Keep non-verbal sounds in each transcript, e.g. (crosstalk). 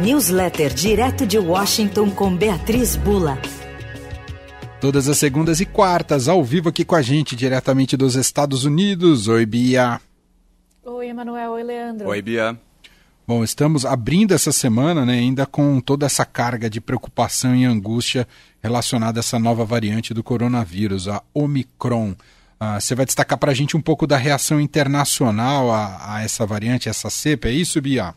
Newsletter direto de Washington com Beatriz Bula. Todas as segundas e quartas, ao vivo aqui com a gente, diretamente dos Estados Unidos. Oi, Bia. Oi, Emanuel. Oi, Leandro. Oi, Bia. Bom, estamos abrindo essa semana, né, ainda com toda essa carga de preocupação e angústia relacionada a essa nova variante do coronavírus, a Omicron. Ah, você vai destacar para a gente um pouco da reação internacional a, a essa variante, a essa cepa, é isso, Bia?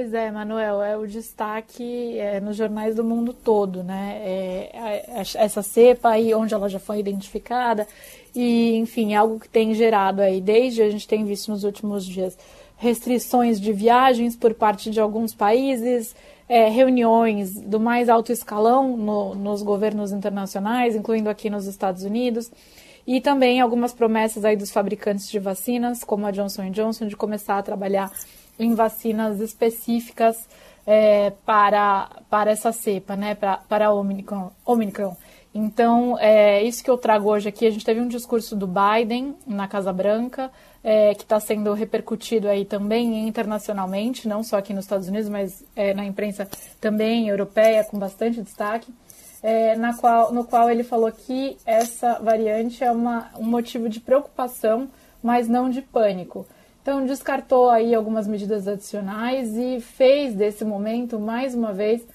Pois é, Manuel, é o destaque é, nos jornais do mundo todo, né? É, essa cepa aí, onde ela já foi identificada, e enfim, é algo que tem gerado aí, desde a gente tem visto nos últimos dias, restrições de viagens por parte de alguns países, é, reuniões do mais alto escalão no, nos governos internacionais, incluindo aqui nos Estados Unidos, e também algumas promessas aí dos fabricantes de vacinas, como a Johnson Johnson, de começar a trabalhar em vacinas específicas é, para, para essa cepa, né, para, para a Omicron. Omicron. Então, é isso que eu trago hoje aqui. A gente teve um discurso do Biden na Casa Branca, é, que está sendo repercutido aí também internacionalmente, não só aqui nos Estados Unidos, mas é, na imprensa também europeia, com bastante destaque, é, na qual, no qual ele falou que essa variante é uma, um motivo de preocupação, mas não de pânico. Então, descartou aí algumas medidas adicionais e fez desse momento, mais uma vez,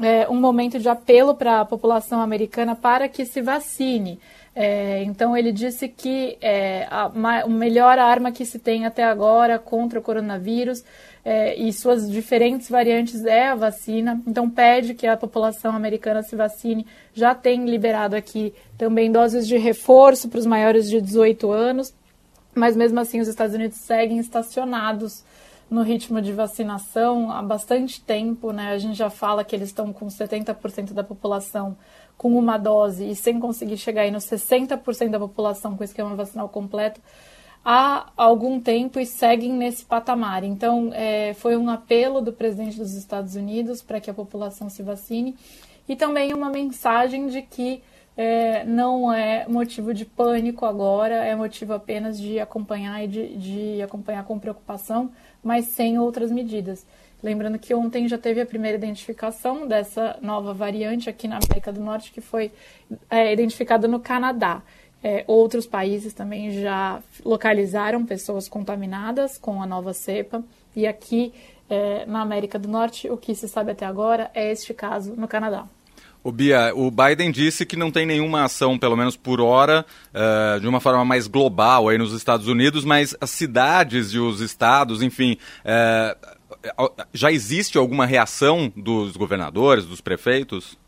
é, um momento de apelo para a população americana para que se vacine. É, então, ele disse que é, a, a melhor arma que se tem até agora contra o coronavírus é, e suas diferentes variantes é a vacina. Então, pede que a população americana se vacine. Já tem liberado aqui também doses de reforço para os maiores de 18 anos mas mesmo assim os Estados Unidos seguem estacionados no ritmo de vacinação há bastante tempo, né? A gente já fala que eles estão com 70% da população com uma dose e sem conseguir chegar aí nos 60% da população com esquema vacinal completo há algum tempo e seguem nesse patamar. Então, é, foi um apelo do presidente dos Estados Unidos para que a população se vacine e também uma mensagem de que é, não é motivo de pânico agora, é motivo apenas de acompanhar e de, de acompanhar com preocupação, mas sem outras medidas. Lembrando que ontem já teve a primeira identificação dessa nova variante aqui na América do Norte, que foi é, identificada no Canadá. É, outros países também já localizaram pessoas contaminadas com a nova cepa. E aqui é, na América do Norte, o que se sabe até agora é este caso no Canadá. O Bia, o Biden disse que não tem nenhuma ação, pelo menos por hora, uh, de uma forma mais global aí nos Estados Unidos, mas as cidades e os estados, enfim, uh, já existe alguma reação dos governadores, dos prefeitos?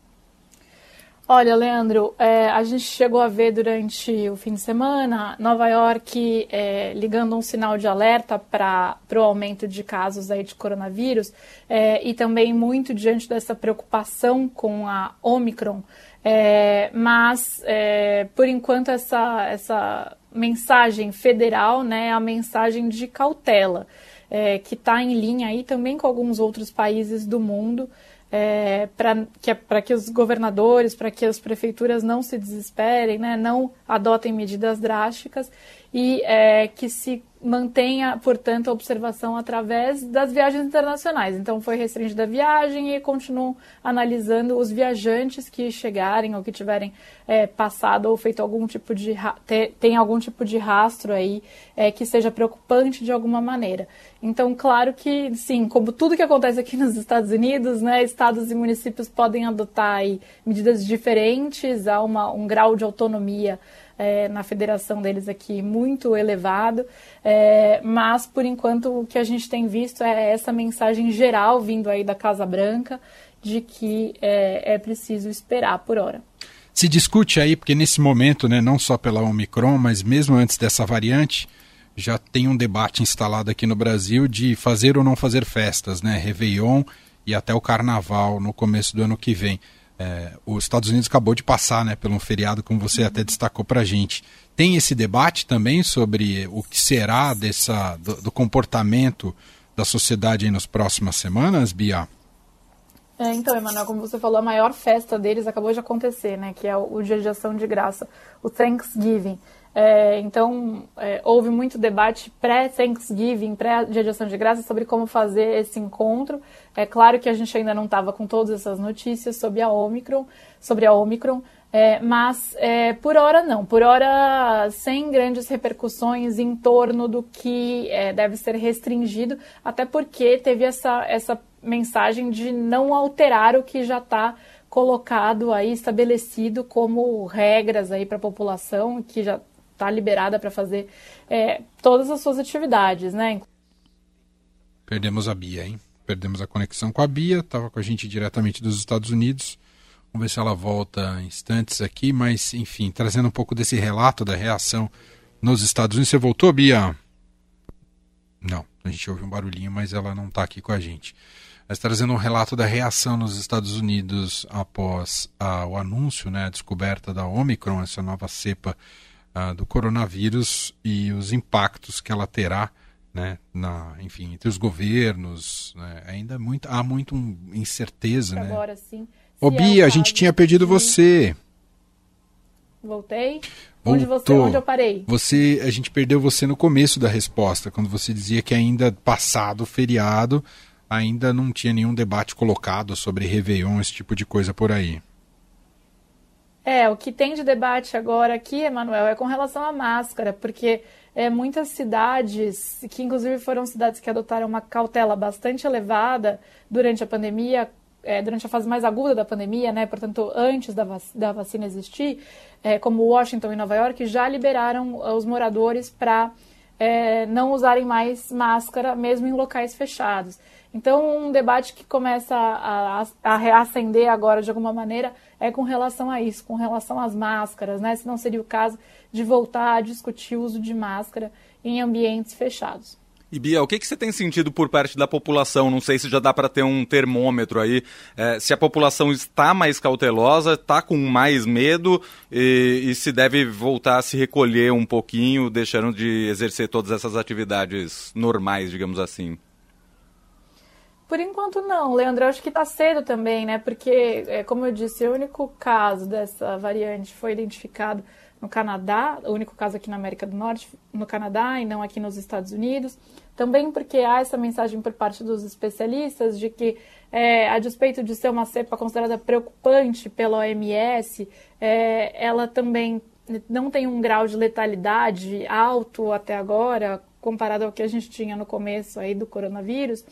Olha, Leandro, é, a gente chegou a ver durante o fim de semana Nova York é, ligando um sinal de alerta para o aumento de casos aí de coronavírus é, e também muito diante dessa preocupação com a Omicron. É, mas, é, por enquanto, essa, essa mensagem federal né, é a mensagem de cautela, é, que está em linha aí também com alguns outros países do mundo é, para que, que os governadores, para que as prefeituras não se desesperem, né, não adotem medidas drásticas e é, que se mantenha, portanto, a observação através das viagens internacionais. Então, foi restringida a viagem e continuam analisando os viajantes que chegarem ou que tiverem é, passado ou feito algum tipo de tem algum tipo de rastro aí é, que seja preocupante de alguma maneira. Então, claro que, sim, como tudo que acontece aqui (laughs) nos Estados Unidos, né, estados e municípios podem adotar aí medidas diferentes, há uma, um grau de autonomia é, na federação deles aqui muito elevado, é, mas por enquanto o que a gente tem visto é essa mensagem geral vindo aí da Casa Branca de que é, é preciso esperar por hora. Se discute aí, porque nesse momento, né, não só pela Omicron, mas mesmo antes dessa variante, já tem um debate instalado aqui no Brasil de fazer ou não fazer festas, né? Réveillon e até o Carnaval no começo do ano que vem. É, os Estados Unidos acabou de passar né, por um feriado, como você até destacou para a gente. Tem esse debate também sobre o que será dessa, do, do comportamento da sociedade nas próximas semanas, Bia? É, então, Emanuel, como você falou, a maior festa deles acabou de acontecer, né? Que é o, o Dia de Ação de Graça, o Thanksgiving. É, então, é, houve muito debate pré-Thanksgiving, pré-Dia de Ação de Graça, sobre como fazer esse encontro. É claro que a gente ainda não estava com todas essas notícias sobre a Omicron, sobre a Omicron, é, mas é, por hora não, por hora sem grandes repercussões em torno do que é, deve ser restringido, até porque teve essa, essa mensagem de não alterar o que já está colocado aí, estabelecido como regras aí para a população, que já está liberada para fazer é, todas as suas atividades, né? Perdemos a Bia, hein? Perdemos a conexão com a Bia, estava com a gente diretamente dos Estados Unidos. Vamos ver se ela volta instantes aqui, mas enfim, trazendo um pouco desse relato da reação nos Estados Unidos. Você voltou, Bia? Não, a gente ouve um barulhinho, mas ela não está aqui com a gente. Mas trazendo um relato da reação nos Estados Unidos após ah, o anúncio, né, a descoberta da Omicron, essa nova cepa uh, do coronavírus e os impactos que ela terá, né, na, enfim, entre os governos, né, ainda muito, há muito incerteza, né? Agora sim. Ô Bia, é a gente tinha perdido você. Voltei? Voltou. Onde, você, onde eu parei? Você, a gente perdeu você no começo da resposta, quando você dizia que ainda passado o feriado, ainda não tinha nenhum debate colocado sobre Réveillon, esse tipo de coisa por aí. É, o que tem de debate agora aqui, Emanuel, é com relação à máscara, porque é, muitas cidades, que inclusive foram cidades que adotaram uma cautela bastante elevada durante a pandemia, é, durante a fase mais aguda da pandemia, né, portanto, antes da, vac da vacina existir, é, como Washington e Nova York, já liberaram os moradores para é, não usarem mais máscara, mesmo em locais fechados. Então, um debate que começa a, a, a reacender agora de alguma maneira é com relação a isso, com relação às máscaras, né? Se não seria o caso de voltar a discutir o uso de máscara em ambientes fechados. E Bia, o que, que você tem sentido por parte da população? Não sei se já dá para ter um termômetro aí. É, se a população está mais cautelosa, está com mais medo e, e, se deve voltar a se recolher um pouquinho, deixando de exercer todas essas atividades normais, digamos assim. Por enquanto não, Leandro, acho que está cedo também, né? Porque, é, como eu disse, o único caso dessa variante foi identificado no Canadá, o único caso aqui na América do Norte, no Canadá e não aqui nos Estados Unidos. Também porque há essa mensagem por parte dos especialistas de que, é, a despeito de ser uma cepa considerada preocupante pela OMS, é, ela também não tem um grau de letalidade alto até agora, comparado ao que a gente tinha no começo aí do coronavírus.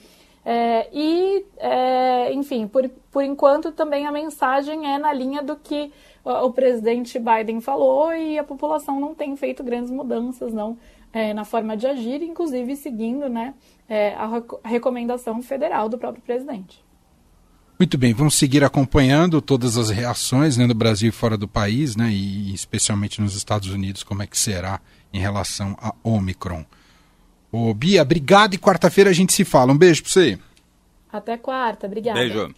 É, e, é, enfim, por, por enquanto também a mensagem é na linha do que o, presidente Biden falou e a população não tem feito grandes mudanças não é, na forma de agir, inclusive seguindo né, é, a, recomendação federal do próprio presidente. Muito bem, vamos seguir acompanhando todas as reações né, no Brasil e fora do país, né, e especialmente nos Estados Unidos, como é que será em relação a Omicron. Ô, Bia, obrigado e quarta-feira a gente se fala. Um beijo pra você. Até quarta, obrigada. Beijo.